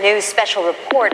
News special report.